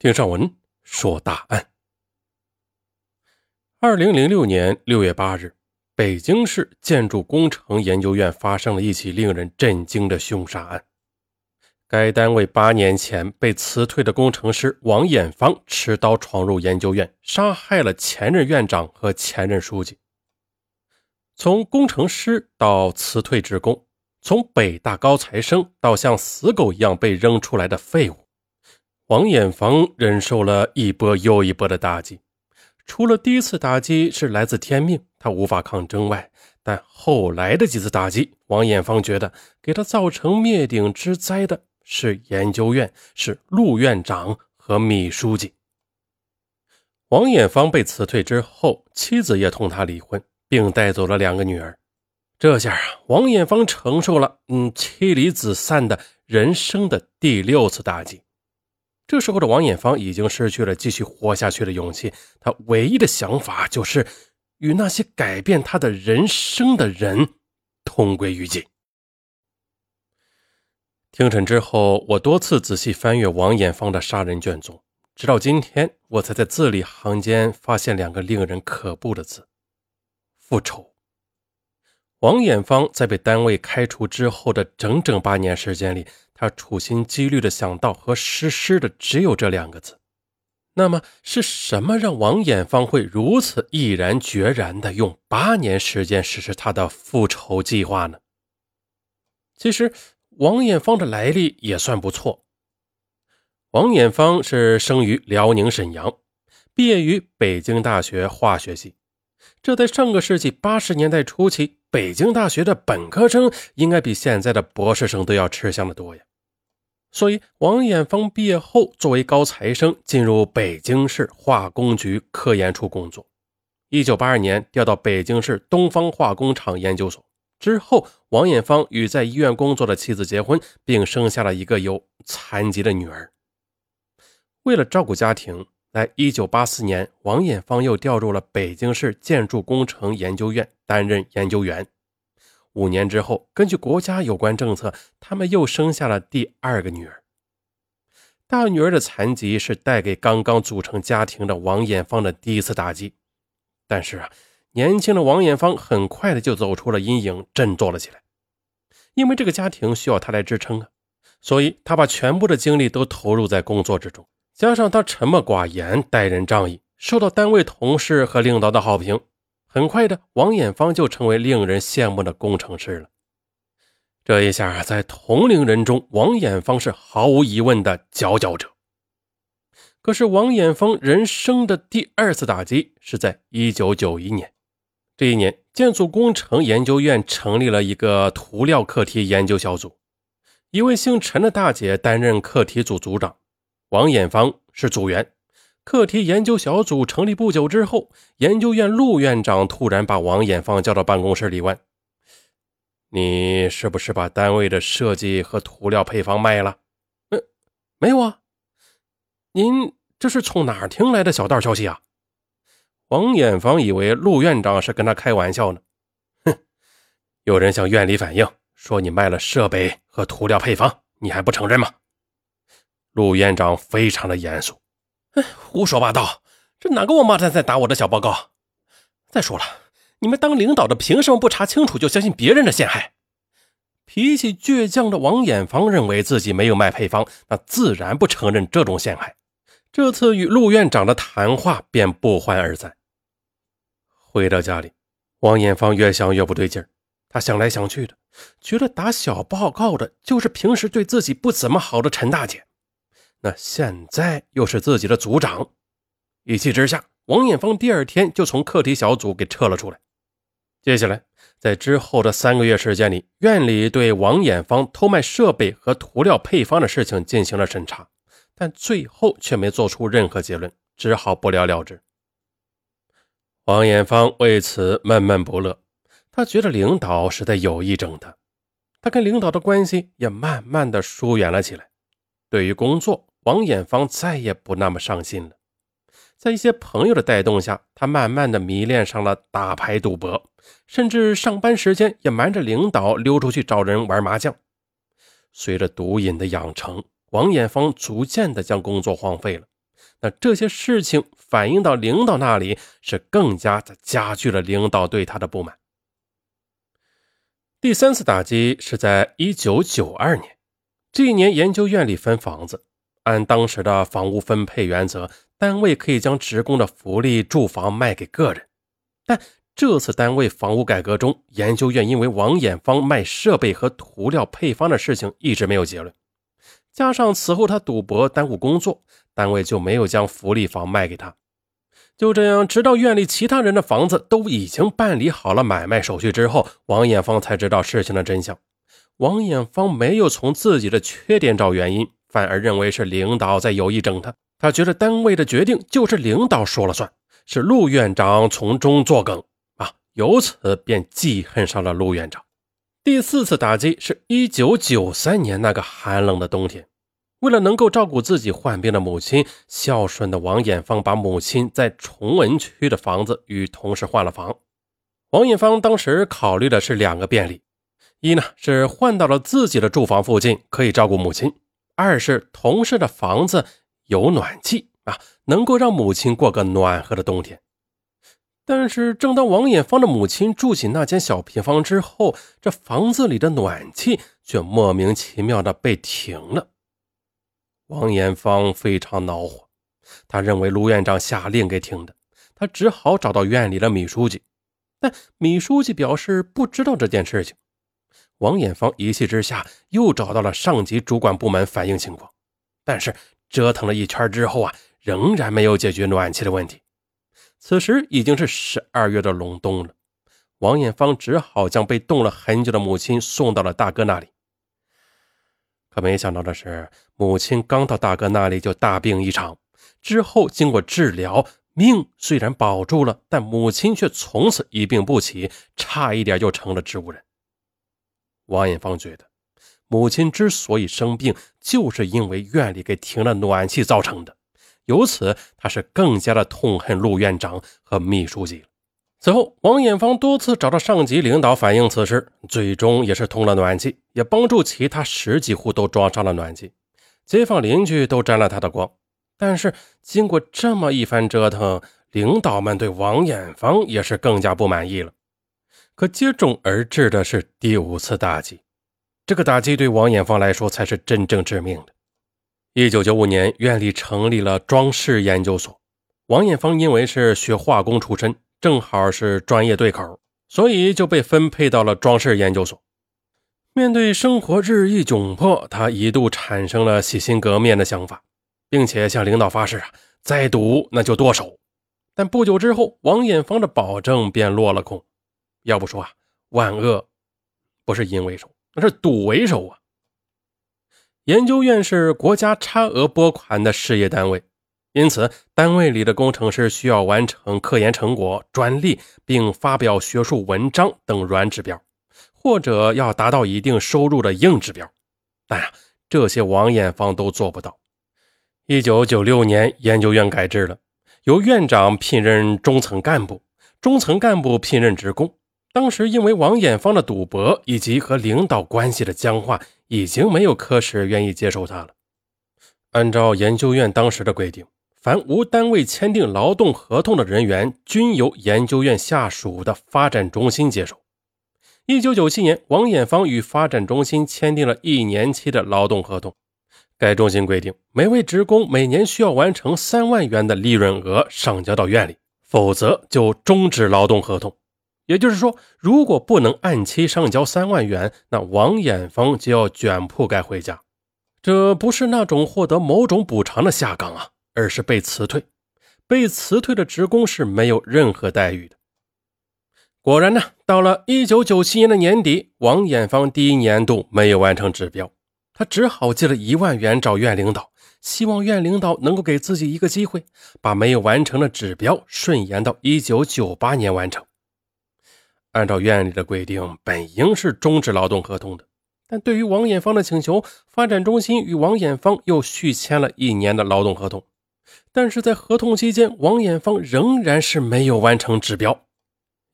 听上文说大案。二零零六年六月八日，北京市建筑工程研究院发生了一起令人震惊的凶杀案。该单位八年前被辞退的工程师王艳芳持刀闯入研究院，杀害了前任院长和前任书记。从工程师到辞退职工，从北大高材生到像死狗一样被扔出来的废物。王艳芳忍受了一波又一波的打击，除了第一次打击是来自天命，他无法抗争外，但后来的几次打击，王艳芳觉得给他造成灭顶之灾的是研究院，是陆院长和秘书记。王艳芳被辞退之后，妻子也同他离婚，并带走了两个女儿。这下啊，王艳芳承受了嗯妻离子散的人生的第六次打击。这时候的王艳芳已经失去了继续活下去的勇气，她唯一的想法就是与那些改变她的人生的人同归于尽。庭审之后，我多次仔细翻阅王艳芳的杀人卷宗，直到今天，我才在字里行间发现两个令人可怖的字：复仇。王艳芳在被单位开除之后的整整八年时间里。他处心积虑的想到和实施的只有这两个字，那么是什么让王艳芳会如此毅然决然的用八年时间实施他的复仇计划呢？其实，王艳芳的来历也算不错。王艳芳是生于辽宁沈阳，毕业于北京大学化学系。这在上个世纪八十年代初期，北京大学的本科生应该比现在的博士生都要吃香的多呀。所以，王艳芳毕业后，作为高材生进入北京市化工局科研处工作。一九八二年调到北京市东方化工厂研究所之后，王艳芳与在医院工作的妻子结婚，并生下了一个有残疾的女儿。为了照顾家庭，在一九八四年，王艳芳又调入了北京市建筑工程研究院担任研究员。五年之后，根据国家有关政策，他们又生下了第二个女儿。大女儿的残疾是带给刚刚组成家庭的王艳芳的第一次打击，但是啊，年轻的王艳芳很快的就走出了阴影，振作了起来。因为这个家庭需要她来支撑啊，所以她把全部的精力都投入在工作之中。加上他沉默寡言、待人仗义，受到单位同事和领导的好评。很快的，王艳芳就成为令人羡慕的工程师了。这一下，在同龄人中，王艳芳是毫无疑问的佼佼者。可是，王艳芳人生的第二次打击是在1991年。这一年，建筑工程研究院成立了一个涂料课题研究小组，一位姓陈的大姐担任课题组组长，王艳芳是组员。课题研究小组成立不久之后，研究院陆院长突然把王艳芳叫到办公室里问：“你是不是把单位的设计和涂料配方卖了？”“嗯，没有啊。”“您这是从哪儿听来的小道消息啊？”王艳芳以为陆院长是跟他开玩笑呢。“哼，有人向院里反映说你卖了设备和涂料配方，你还不承认吗？”陆院长非常的严肃。哎胡说八道！这哪个王八蛋在打我的小报告？再说了，你们当领导的凭什么不查清楚就相信别人的陷害？脾气倔强的王艳芳认为自己没有卖配方，那自然不承认这种陷害。这次与陆院长的谈话便不欢而散。回到家里，王艳芳越想越不对劲儿。他想来想去的，觉得打小报告的就是平时对自己不怎么好的陈大姐。那现在又是自己的组长，一气之下，王艳芳第二天就从课题小组给撤了出来。接下来，在之后的三个月时间里，院里对王艳芳偷卖设备和涂料配方的事情进行了审查，但最后却没做出任何结论，只好不了了之。王艳芳为此闷闷不乐，他觉得领导是在有意整他，他跟领导的关系也慢慢的疏远了起来。对于工作，王艳芳再也不那么上心了，在一些朋友的带动下，他慢慢的迷恋上了打牌赌博，甚至上班时间也瞒着领导溜出去找人玩麻将。随着毒瘾的养成，王艳芳逐渐的将工作荒废了，那这些事情反映到领导那里，是更加的加剧了领导对他的不满。第三次打击是在一九九二年，这一年研究院里分房子，按当时的房屋分配原则，单位可以将职工的福利住房卖给个人，但这次单位房屋改革中，研究院因为王艳芳卖设备和涂料配方的事情一直没有结论。加上此后他赌博耽误工作，单位就没有将福利房卖给他。就这样，直到院里其他人的房子都已经办理好了买卖手续之后，王艳芳才知道事情的真相。王艳芳没有从自己的缺点找原因，反而认为是领导在有意整他。他觉得单位的决定就是领导说了算，是陆院长从中作梗啊，由此便记恨上了陆院长。第四次打击是一九九三年那个寒冷的冬天，为了能够照顾自己患病的母亲，孝顺的王艳芳把母亲在崇文区的房子与同事换了房。王艳芳当时考虑的是两个便利：一呢是换到了自己的住房附近，可以照顾母亲；二是同事的房子有暖气啊，能够让母亲过个暖和的冬天。但是，正当王艳芳的母亲住进那间小平房之后，这房子里的暖气却莫名其妙的被停了。王艳芳非常恼火，他认为卢院长下令给停的，他只好找到院里的米书记，但米书记表示不知道这件事情。王艳芳一气之下又找到了上级主管部门反映情况，但是折腾了一圈之后啊，仍然没有解决暖气的问题。此时已经是十二月的隆冬了，王艳芳只好将被冻了很久的母亲送到了大哥那里。可没想到的是，母亲刚到大哥那里就大病一场，之后经过治疗，命虽然保住了，但母亲却从此一病不起，差一点就成了植物人。王艳芳觉得，母亲之所以生病，就是因为院里给停了暖气造成的。由此，他是更加的痛恨陆院长和秘书记了。此后，王艳芳多次找到上级领导反映此事，最终也是通了暖气，也帮助其他十几户都装上了暖气，街坊邻居都沾了他的光。但是，经过这么一番折腾，领导们对王艳芳也是更加不满意了。可接踵而至的是第五次打击，这个打击对王艳芳来说才是真正致命的。一九九五年，院里成立了装饰研究所。王艳芳因为是学化工出身，正好是专业对口，所以就被分配到了装饰研究所。面对生活日益窘迫，他一度产生了洗心革面的想法，并且向领导发誓啊，再赌那就剁手。但不久之后，王艳芳的保证便落了空。要不说啊，万恶不是淫为首，那是赌为首啊。研究院是国家差额拨款的事业单位，因此单位里的工程师需要完成科研成果、专利，并发表学术文章等软指标，或者要达到一定收入的硬指标。但啊，这些王艳芳都做不到。一九九六年，研究院改制了，由院长聘任中层干部，中层干部聘任职工。当时因为王艳芳的赌博以及和领导关系的僵化。已经没有科室愿意接受他了。按照研究院当时的规定，凡无单位签订劳动合同的人员，均由研究院下属的发展中心接手。一九九七年，王艳芳与发展中心签订了一年期的劳动合同。该中心规定，每位职工每年需要完成三万元的利润额上交到院里，否则就终止劳动合同。也就是说，如果不能按期上交三万元，那王艳芳就要卷铺盖回家。这不是那种获得某种补偿的下岗啊，而是被辞退。被辞退的职工是没有任何待遇的。果然呢，到了一九九七年的年底，王艳芳第一年度没有完成指标，他只好借了一万元找院领导，希望院领导能够给自己一个机会，把没有完成的指标顺延到一九九八年完成。按照院里的规定，本应是终止劳动合同的，但对于王艳芳的请求，发展中心与王艳芳又续签了一年的劳动合同。但是在合同期间，王艳芳仍然是没有完成指标。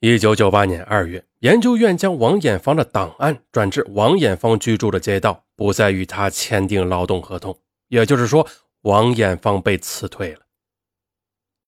一九九八年二月，研究院将王艳芳的档案转至王艳芳居住的街道，不再与他签订劳动合同。也就是说，王艳芳被辞退了。